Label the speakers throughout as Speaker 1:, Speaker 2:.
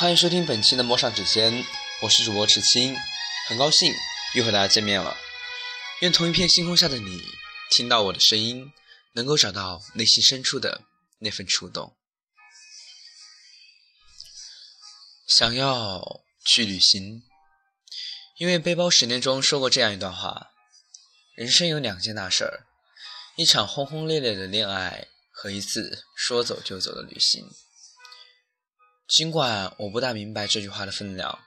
Speaker 1: 欢迎收听本期的《陌上指尖》，我是主播池青，很高兴又和大家见面了。愿同一片星空下的你，听到我的声音，能够找到内心深处的那份触动。想要去旅行，因为背包十年中说过这样一段话：人生有两件大事儿，一场轰轰烈烈的恋爱和一次说走就走的旅行。尽管我不大明白这句话的分量，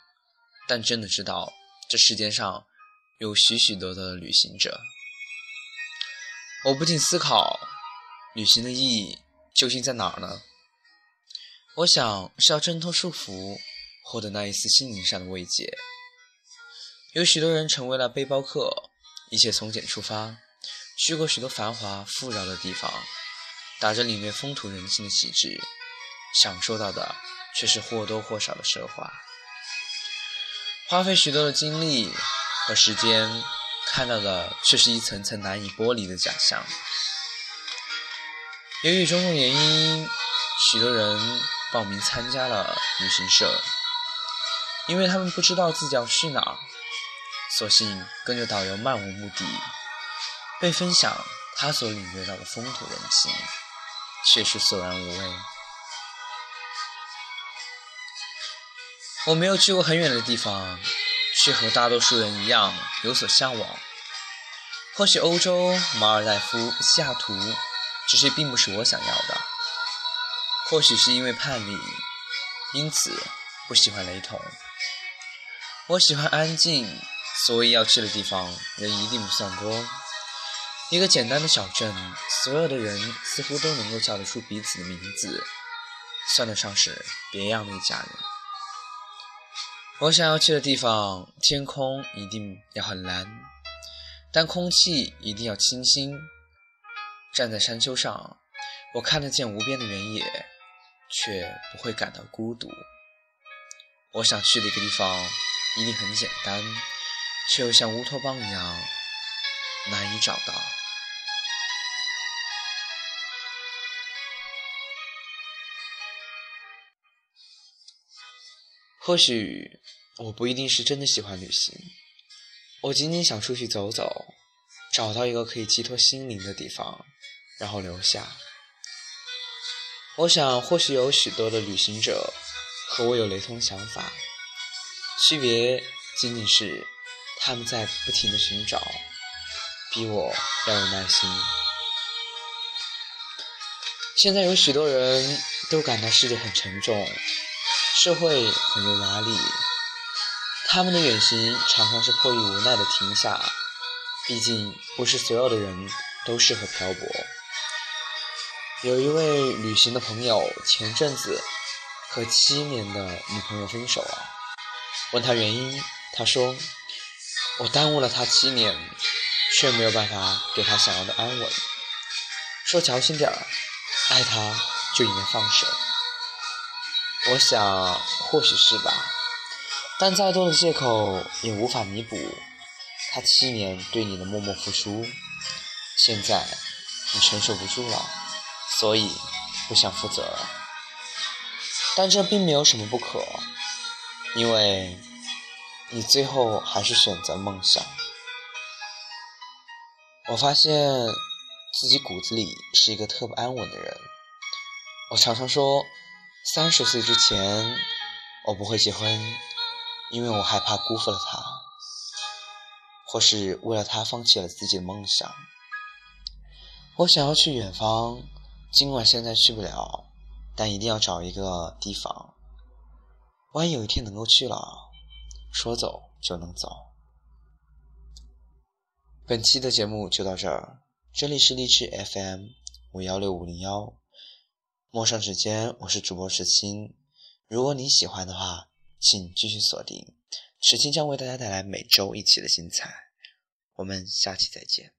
Speaker 1: 但真的知道这世界上有许许多多的旅行者。我不禁思考，旅行的意义究竟在哪儿呢？我想是要挣脱束缚，获得那一丝心灵上的慰藉。有许多人成为了背包客，一切从简出发，去过许多繁华富饶的地方，打着领略风土人情的旗帜，享受到的。却是或多或少的奢华，花费许多的精力和时间，看到的却是一层层难以剥离的假象。由于种种原因，许多人报名参加了旅行社，因为他们不知道自己要去哪，索性跟着导游漫无目的，被分享他所领略到的风土人情，却是索然无味。我没有去过很远的地方，却和大多数人一样有所向往。或许欧洲、马尔代夫、西雅图，这些并不是我想要的。或许是因为叛逆，因此不喜欢雷同。我喜欢安静，所以要去的地方人一定不算多。一个简单的小镇，所有的人似乎都能够叫得出彼此的名字，算得上是别样的一家人。我想要去的地方，天空一定要很蓝，但空气一定要清新。站在山丘上，我看得见无边的原野，却不会感到孤独。我想去的一个地方，一定很简单，却又像乌托邦一样难以找到。或许我不一定是真的喜欢旅行，我仅仅想出去走走，找到一个可以寄托心灵的地方，然后留下。我想，或许有许多的旅行者和我有雷同想法，区别仅仅是他们在不停的寻找，比我要有耐心。现在有许多人都感到世界很沉重。社会很有压力，他们的远行常常是迫于无奈的停下。毕竟不是所有的人都适合漂泊。有一位旅行的朋友前阵子和七年的女朋友分手了，问他原因，他说：“我耽误了他七年，却没有办法给他想要的安稳。说矫情点儿，爱他就应该放手。”我想，或许是吧，但再多的借口也无法弥补他七年对你的默默付出。现在你承受不住了，所以不想负责了。但这并没有什么不可，因为你最后还是选择梦想。我发现自己骨子里是一个特不安稳的人，我常常说。三十岁之前，我不会结婚，因为我害怕辜负了他，或是为了他放弃了自己的梦想。我想要去远方，尽管现在去不了，但一定要找一个地方。万一有一天能够去了，说走就能走。本期的节目就到这儿，这里是励志 FM 五幺六五零幺。陌上时间，我是主播石青。如果你喜欢的话，请继续锁定，石青将为大家带来每周一期的精彩。我们下期再见。